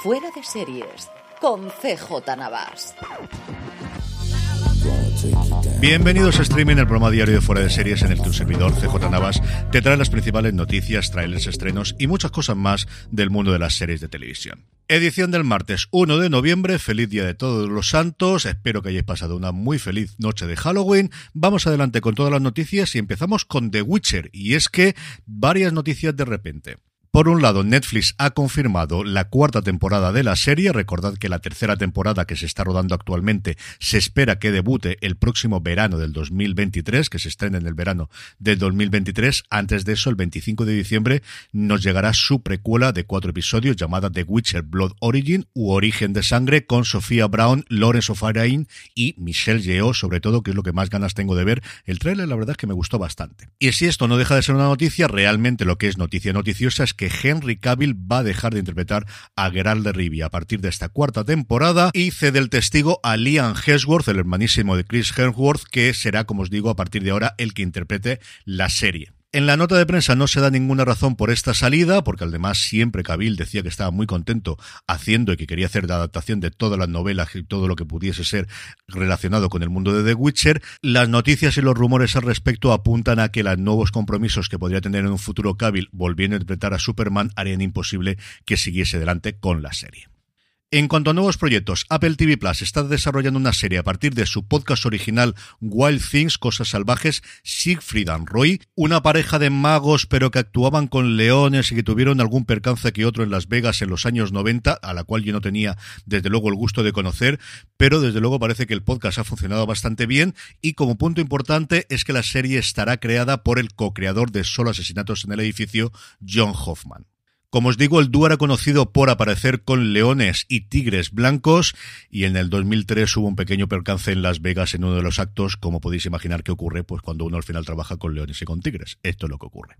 Fuera de Series con CJ Navas. Bienvenidos a Streaming, el programa diario de Fuera de Series en el que un servidor, CJ Navas, te trae las principales noticias, trailers, estrenos y muchas cosas más del mundo de las series de televisión. Edición del martes 1 de noviembre, feliz día de todos los santos, espero que hayáis pasado una muy feliz noche de Halloween. Vamos adelante con todas las noticias y empezamos con The Witcher, y es que varias noticias de repente. Por un lado, Netflix ha confirmado la cuarta temporada de la serie. Recordad que la tercera temporada que se está rodando actualmente se espera que debute el próximo verano del 2023, que se estrene en el verano del 2023. Antes de eso, el 25 de diciembre, nos llegará su precuela de cuatro episodios llamada The Witcher Blood Origin u Origen de Sangre con Sofía Brown, Lawrence O'Farrain y Michelle Yeoh, sobre todo, que es lo que más ganas tengo de ver. El trailer, la verdad es que me gustó bastante. Y si esto no deja de ser una noticia, realmente lo que es noticia noticiosa es que Henry Cavill va a dejar de interpretar a Geralt de Rivia a partir de esta cuarta temporada y cede el testigo a Liam Hemsworth, el hermanísimo de Chris Hemsworth, que será, como os digo, a partir de ahora el que interprete la serie. En la nota de prensa no se da ninguna razón por esta salida, porque además siempre Cavill decía que estaba muy contento haciendo y que quería hacer la adaptación de todas las novelas y todo lo que pudiese ser relacionado con el mundo de The Witcher. Las noticias y los rumores al respecto apuntan a que los nuevos compromisos que podría tener en un futuro Cavill volviendo a interpretar a Superman harían imposible que siguiese adelante con la serie. En cuanto a nuevos proyectos, Apple TV Plus está desarrollando una serie a partir de su podcast original Wild Things, Cosas Salvajes, Siegfried and Roy, una pareja de magos pero que actuaban con leones y que tuvieron algún percance que otro en Las Vegas en los años 90, a la cual yo no tenía desde luego el gusto de conocer, pero desde luego parece que el podcast ha funcionado bastante bien y como punto importante es que la serie estará creada por el co-creador de Solo Asesinatos en el Edificio, John Hoffman. Como os digo, el dúo era conocido por aparecer con leones y tigres blancos y en el 2003 hubo un pequeño percance en Las Vegas en uno de los actos, como podéis imaginar que ocurre pues cuando uno al final trabaja con leones y con tigres. Esto es lo que ocurre.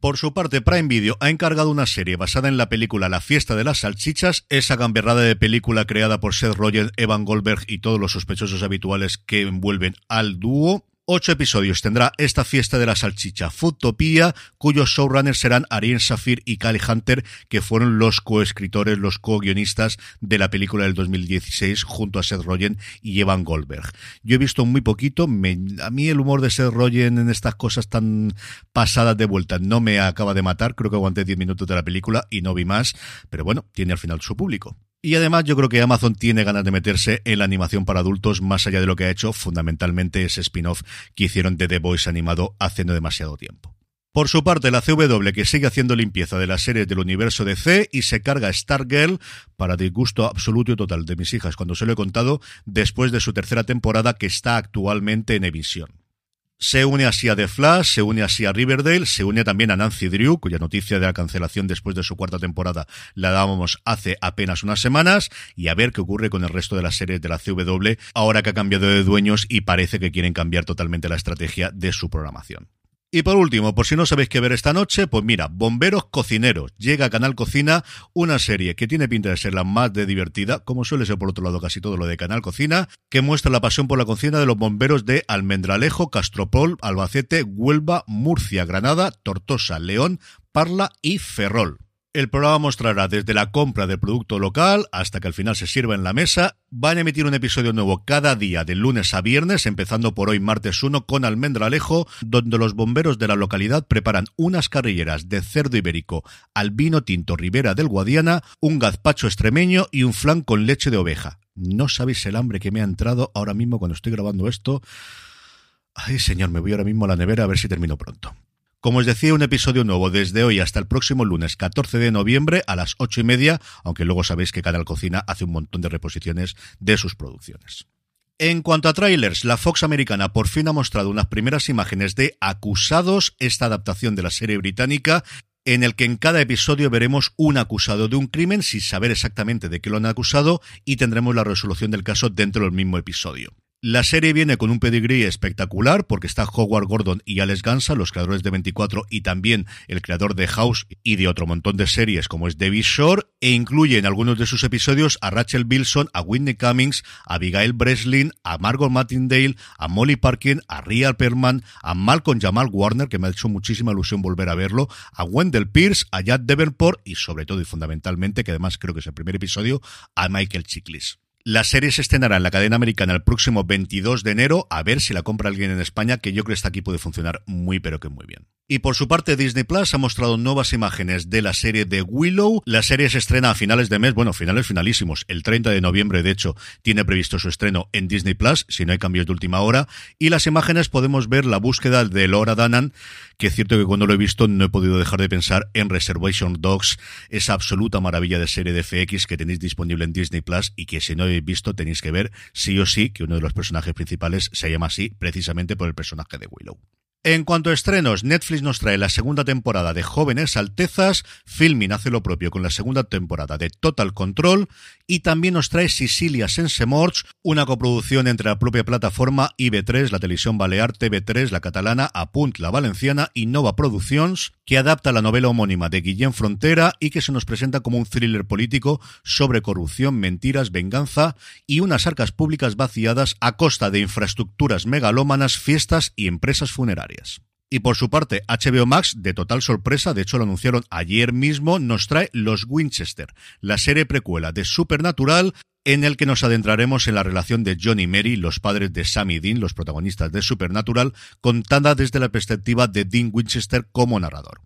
Por su parte, Prime Video ha encargado una serie basada en la película La fiesta de las salchichas, esa gamberrada de película creada por Seth Rogen, Evan Goldberg y todos los sospechosos habituales que envuelven al dúo. Ocho episodios tendrá esta fiesta de la salchicha Foodtopia, cuyos showrunners serán Ariel Safir y Cali Hunter, que fueron los coescritores, los co-guionistas de la película del 2016 junto a Seth Rogen y Evan Goldberg. Yo he visto muy poquito, a mí el humor de Seth Rogen en estas cosas tan pasadas de vuelta no me acaba de matar, creo que aguanté 10 minutos de la película y no vi más, pero bueno, tiene al final su público. Y además yo creo que Amazon tiene ganas de meterse en la animación para adultos más allá de lo que ha hecho fundamentalmente ese spin-off que hicieron de The Voice animado hace no demasiado tiempo. Por su parte, la CW que sigue haciendo limpieza de las series del universo de C y se carga Stargirl para disgusto absoluto y total de mis hijas cuando se lo he contado después de su tercera temporada que está actualmente en emisión. Se une así a The Flash, se une así a Riverdale, se une también a Nancy Drew, cuya noticia de la cancelación después de su cuarta temporada la dábamos hace apenas unas semanas, y a ver qué ocurre con el resto de las series de la CW, ahora que ha cambiado de dueños y parece que quieren cambiar totalmente la estrategia de su programación. Y por último, por si no sabéis qué ver esta noche, pues mira, Bomberos Cocineros. Llega a Canal Cocina una serie que tiene pinta de ser la más de divertida, como suele ser por otro lado casi todo lo de Canal Cocina, que muestra la pasión por la cocina de los bomberos de Almendralejo, Castropol, Albacete, Huelva, Murcia, Granada, Tortosa, León, Parla y Ferrol. El programa mostrará desde la compra del producto local hasta que al final se sirva en la mesa. Van a emitir un episodio nuevo cada día de lunes a viernes, empezando por hoy martes 1 con Almendralejo, donde los bomberos de la localidad preparan unas carrilleras de cerdo ibérico al vino tinto Ribera del Guadiana, un gazpacho extremeño y un flan con leche de oveja. No sabéis el hambre que me ha entrado ahora mismo cuando estoy grabando esto. Ay, señor, me voy ahora mismo a la nevera a ver si termino pronto. Como os decía, un episodio nuevo desde hoy hasta el próximo lunes 14 de noviembre a las ocho y media, aunque luego sabéis que Canal Cocina hace un montón de reposiciones de sus producciones. En cuanto a trailers, la Fox americana por fin ha mostrado unas primeras imágenes de Acusados, esta adaptación de la serie británica en el que en cada episodio veremos un acusado de un crimen sin saber exactamente de qué lo han acusado y tendremos la resolución del caso dentro del mismo episodio. La serie viene con un pedigrí espectacular porque está Howard Gordon y Alex Gansa, los creadores de 24 y también el creador de House y de otro montón de series como es David Shore e incluye en algunos de sus episodios a Rachel Bilson, a Whitney Cummings, a Abigail Breslin, a Margot Martindale, a Molly Parkin, a Ria Perman, a Malcolm Jamal Warner, que me ha hecho muchísima ilusión volver a verlo, a Wendell Pierce, a Jack Devenport y sobre todo y fundamentalmente, que además creo que es el primer episodio, a Michael Chiklis. La serie se estrenará en la cadena americana el próximo 22 de enero, a ver si la compra alguien en España, que yo creo que esta aquí puede funcionar muy pero que muy bien. Y por su parte, Disney Plus ha mostrado nuevas imágenes de la serie de Willow. La serie se estrena a finales de mes, bueno, finales finalísimos. El 30 de noviembre, de hecho, tiene previsto su estreno en Disney Plus, si no hay cambios de última hora. Y las imágenes podemos ver la búsqueda de Laura Danan, que es cierto que cuando lo he visto no he podido dejar de pensar en Reservation Dogs, esa absoluta maravilla de serie de FX que tenéis disponible en Disney Plus y que si no habéis visto tenéis que ver sí o sí que uno de los personajes principales se llama así precisamente por el personaje de Willow. En cuanto a estrenos, Netflix nos trae la segunda temporada de Jóvenes Altezas, Filmin hace lo propio con la segunda temporada de Total Control y también nos trae Sicilia Sensemorts, una coproducción entre la propia plataforma IB3, la televisión balear, TV3, la catalana, Apunt, la valenciana y Nova Productions, que adapta la novela homónima de Guillén Frontera y que se nos presenta como un thriller político sobre corrupción, mentiras, venganza y unas arcas públicas vaciadas a costa de infraestructuras megalómanas, fiestas y empresas funerarias. Y por su parte, HBO Max, de total sorpresa, de hecho lo anunciaron ayer mismo, nos trae Los Winchester, la serie precuela de Supernatural, en el que nos adentraremos en la relación de John y Mary, los padres de Sam y Dean, los protagonistas de Supernatural, contada desde la perspectiva de Dean Winchester como narrador.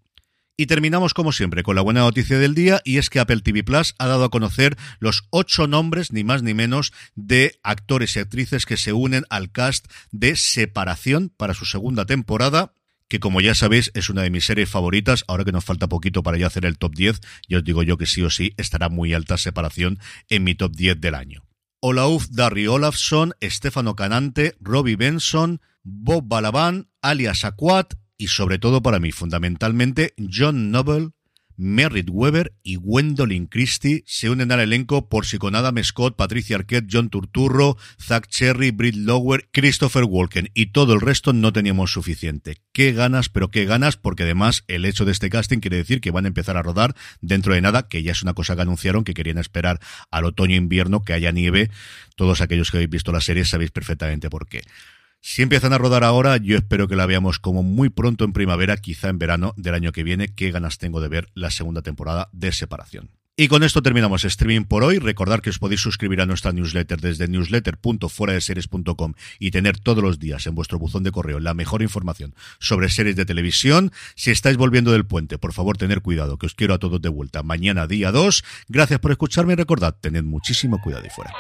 Y terminamos como siempre con la buena noticia del día y es que Apple TV Plus ha dado a conocer los ocho nombres, ni más ni menos, de actores y actrices que se unen al cast de Separación para su segunda temporada que como ya sabéis es una de mis series favoritas, ahora que nos falta poquito para ya hacer el top 10, ya os digo yo que sí o sí estará muy alta separación en mi top 10 del año. Olauf Darry Olafsson, Stefano Canante, Robbie Benson, Bob Balaban, alias Aquat y sobre todo para mí fundamentalmente John Noble, Merritt Weber y Gwendolyn Christie se unen al elenco por si con Adam Scott, Patricia Arquette, John Turturro, Zach Cherry, Britt Lower, Christopher Walken y todo el resto no teníamos suficiente. Qué ganas, pero qué ganas, porque además el hecho de este casting quiere decir que van a empezar a rodar dentro de nada, que ya es una cosa que anunciaron que querían esperar al otoño-invierno que haya nieve. Todos aquellos que habéis visto la serie sabéis perfectamente por qué. Si empiezan a rodar ahora, yo espero que la veamos como muy pronto en primavera, quizá en verano del año que viene. Qué ganas tengo de ver la segunda temporada de Separación. Y con esto terminamos streaming por hoy. Recordar que os podéis suscribir a nuestra newsletter desde newsletter.fueradeseries.com y tener todos los días en vuestro buzón de correo la mejor información sobre series de televisión. Si estáis volviendo del puente, por favor, tener cuidado, que os quiero a todos de vuelta mañana día 2. Gracias por escucharme y recordad, tened muchísimo cuidado y fuera.